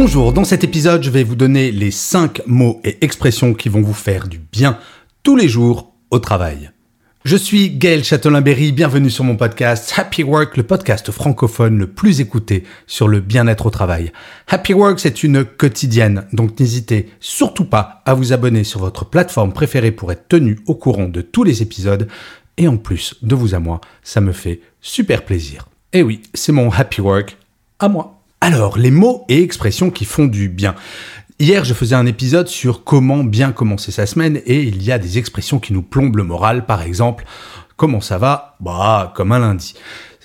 Bonjour, dans cet épisode, je vais vous donner les 5 mots et expressions qui vont vous faire du bien tous les jours au travail. Je suis Gaël Châtelain-Berry, bienvenue sur mon podcast Happy Work, le podcast francophone le plus écouté sur le bien-être au travail. Happy Work, c'est une quotidienne, donc n'hésitez surtout pas à vous abonner sur votre plateforme préférée pour être tenu au courant de tous les épisodes. Et en plus, de vous à moi, ça me fait super plaisir. Et oui, c'est mon Happy Work à moi. Alors, les mots et expressions qui font du bien. Hier, je faisais un épisode sur comment bien commencer sa semaine et il y a des expressions qui nous plombent le moral. Par exemple, comment ça va? Bah, comme un lundi.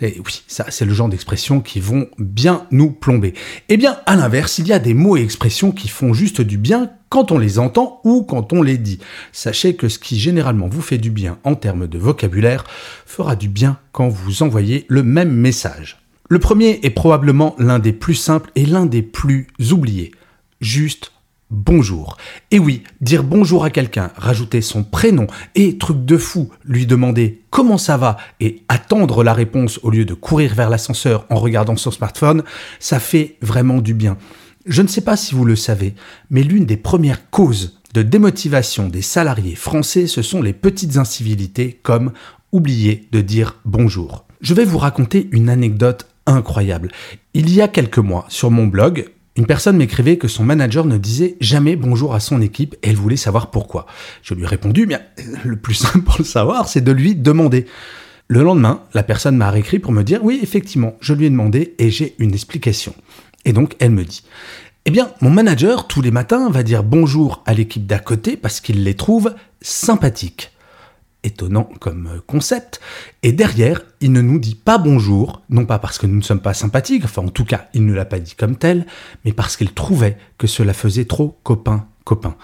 Oui, ça, c'est le genre d'expressions qui vont bien nous plomber. Eh bien, à l'inverse, il y a des mots et expressions qui font juste du bien quand on les entend ou quand on les dit. Sachez que ce qui généralement vous fait du bien en termes de vocabulaire fera du bien quand vous envoyez le même message. Le premier est probablement l'un des plus simples et l'un des plus oubliés. Juste bonjour. Et oui, dire bonjour à quelqu'un, rajouter son prénom et, truc de fou, lui demander comment ça va et attendre la réponse au lieu de courir vers l'ascenseur en regardant son smartphone, ça fait vraiment du bien. Je ne sais pas si vous le savez, mais l'une des premières causes de démotivation des salariés français, ce sont les petites incivilités comme oublier de dire bonjour. Je vais vous raconter une anecdote incroyable. Il y a quelques mois, sur mon blog, une personne m'écrivait que son manager ne disait jamais bonjour à son équipe et elle voulait savoir pourquoi. Je lui ai répondu, bien, le plus simple pour le savoir, c'est de lui demander. Le lendemain, la personne m'a réécrit pour me dire, oui, effectivement, je lui ai demandé et j'ai une explication. Et donc, elle me dit, eh bien, mon manager, tous les matins, va dire bonjour à l'équipe d'à côté parce qu'il les trouve sympathiques étonnant comme euh, concept. Et derrière, il ne nous dit pas bonjour, non pas parce que nous ne sommes pas sympathiques, enfin en tout cas, il ne l'a pas dit comme tel, mais parce qu'il trouvait que cela faisait trop copain-copain.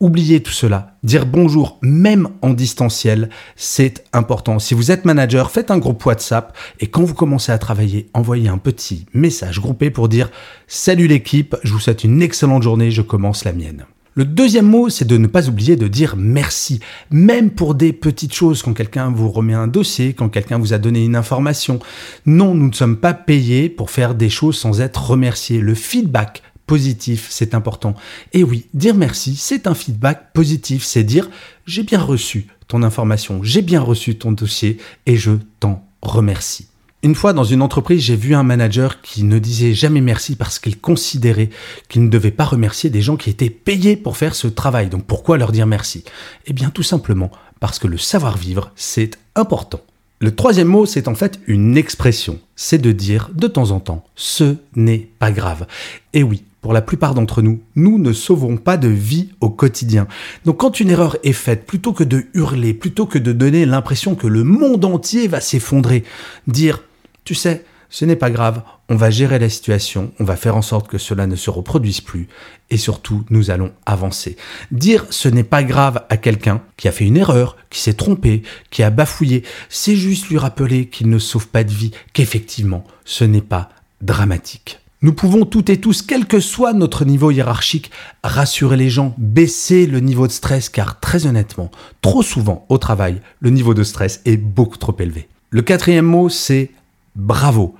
Oubliez tout cela. Dire bonjour, même en distanciel, c'est important. Si vous êtes manager, faites un groupe WhatsApp et quand vous commencez à travailler, envoyez un petit message groupé pour dire Salut l'équipe, je vous souhaite une excellente journée, je commence la mienne. Le deuxième mot, c'est de ne pas oublier de dire merci, même pour des petites choses, quand quelqu'un vous remet un dossier, quand quelqu'un vous a donné une information. Non, nous ne sommes pas payés pour faire des choses sans être remerciés. Le feedback positif, c'est important. Et oui, dire merci, c'est un feedback positif, c'est dire j'ai bien reçu ton information, j'ai bien reçu ton dossier et je t'en remercie. Une fois dans une entreprise, j'ai vu un manager qui ne disait jamais merci parce qu'il considérait qu'il ne devait pas remercier des gens qui étaient payés pour faire ce travail. Donc pourquoi leur dire merci? Eh bien tout simplement parce que le savoir-vivre, c'est important. Le troisième mot, c'est en fait une expression. C'est de dire de temps en temps, ce n'est pas grave. Et oui, pour la plupart d'entre nous, nous ne sauvons pas de vie au quotidien. Donc quand une erreur est faite, plutôt que de hurler, plutôt que de donner l'impression que le monde entier va s'effondrer, dire tu sais, ce n'est pas grave, on va gérer la situation, on va faire en sorte que cela ne se reproduise plus, et surtout, nous allons avancer. Dire ce n'est pas grave à quelqu'un qui a fait une erreur, qui s'est trompé, qui a bafouillé, c'est juste lui rappeler qu'il ne sauve pas de vie, qu'effectivement, ce n'est pas dramatique. Nous pouvons toutes et tous, quel que soit notre niveau hiérarchique, rassurer les gens, baisser le niveau de stress, car très honnêtement, trop souvent au travail, le niveau de stress est beaucoup trop élevé. Le quatrième mot, c'est bravo.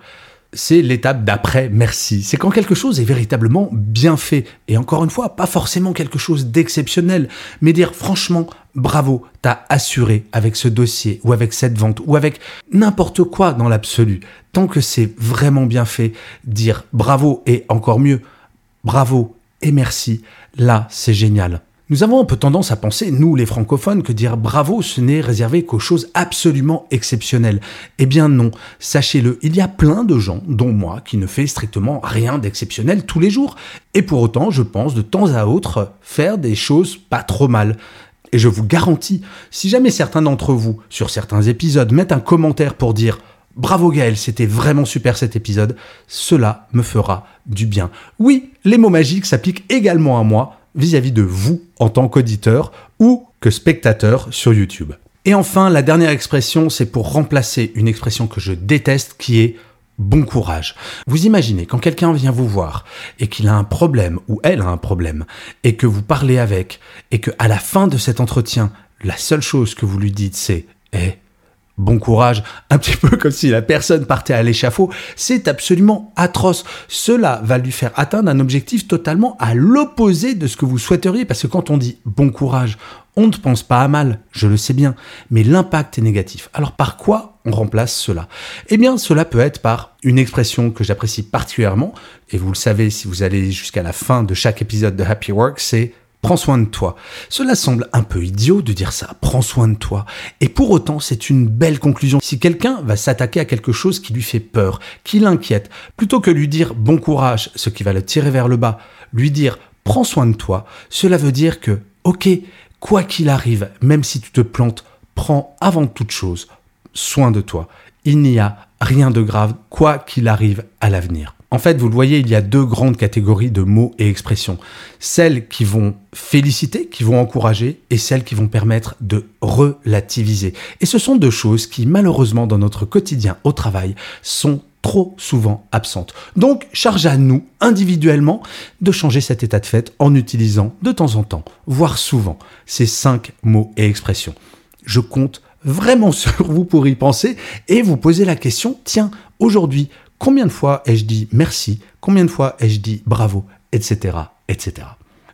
C'est l'étape d'après merci. C'est quand quelque chose est véritablement bien fait. Et encore une fois, pas forcément quelque chose d'exceptionnel, mais dire franchement bravo, t'as assuré avec ce dossier ou avec cette vente ou avec n'importe quoi dans l'absolu. Tant que c'est vraiment bien fait, dire bravo et encore mieux, bravo et merci, là c'est génial. Nous avons un peu tendance à penser, nous les francophones, que dire bravo ce n'est réservé qu'aux choses absolument exceptionnelles. Eh bien non, sachez-le, il y a plein de gens, dont moi, qui ne fait strictement rien d'exceptionnel tous les jours. Et pour autant, je pense de temps à autre faire des choses pas trop mal. Et je vous garantis, si jamais certains d'entre vous, sur certains épisodes, mettent un commentaire pour dire Bravo Gaël, c'était vraiment super cet épisode. Cela me fera du bien. Oui, les mots magiques s'appliquent également à moi vis-à-vis de vous en tant qu'auditeur ou que spectateur sur YouTube. Et enfin, la dernière expression, c'est pour remplacer une expression que je déteste qui est bon courage. Vous imaginez quand quelqu'un vient vous voir et qu'il a un problème ou elle a un problème et que vous parlez avec et que à la fin de cet entretien, la seule chose que vous lui dites c'est "Eh, bon courage, un petit peu comme si la personne partait à l'échafaud, c'est absolument atroce. Cela va lui faire atteindre un objectif totalement à l'opposé de ce que vous souhaiteriez, parce que quand on dit bon courage, on ne pense pas à mal, je le sais bien, mais l'impact est négatif. Alors par quoi on remplace cela? Eh bien, cela peut être par une expression que j'apprécie particulièrement, et vous le savez si vous allez jusqu'à la fin de chaque épisode de Happy Work, c'est prends soin de toi. Cela semble un peu idiot de dire ça, prends soin de toi. Et pour autant, c'est une belle conclusion. Si quelqu'un va s'attaquer à quelque chose qui lui fait peur, qui l'inquiète, plutôt que lui dire bon courage, ce qui va le tirer vers le bas, lui dire prends soin de toi, cela veut dire que, ok, quoi qu'il arrive, même si tu te plantes, prends avant toute chose soin de toi. Il n'y a rien de grave, quoi qu'il arrive à l'avenir. En fait, vous le voyez, il y a deux grandes catégories de mots et expressions. Celles qui vont féliciter, qui vont encourager, et celles qui vont permettre de relativiser. Et ce sont deux choses qui, malheureusement, dans notre quotidien au travail, sont trop souvent absentes. Donc, charge à nous, individuellement, de changer cet état de fait en utilisant de temps en temps, voire souvent, ces cinq mots et expressions. Je compte vraiment sur vous pour y penser et vous poser la question, tiens, aujourd'hui, Combien de fois ai-je dit merci Combien de fois ai-je dit bravo Etc. etc.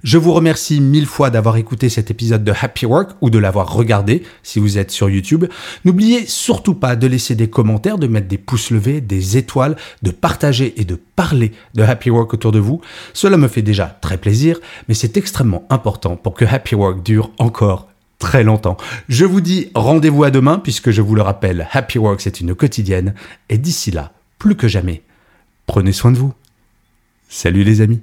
Je vous remercie mille fois d'avoir écouté cet épisode de Happy Work ou de l'avoir regardé si vous êtes sur YouTube. N'oubliez surtout pas de laisser des commentaires, de mettre des pouces levés, des étoiles, de partager et de parler de Happy Work autour de vous. Cela me fait déjà très plaisir, mais c'est extrêmement important pour que Happy Work dure encore très longtemps. Je vous dis rendez-vous à demain puisque je vous le rappelle, Happy Work c'est une quotidienne et d'ici là, plus que jamais. Prenez soin de vous. Salut les amis.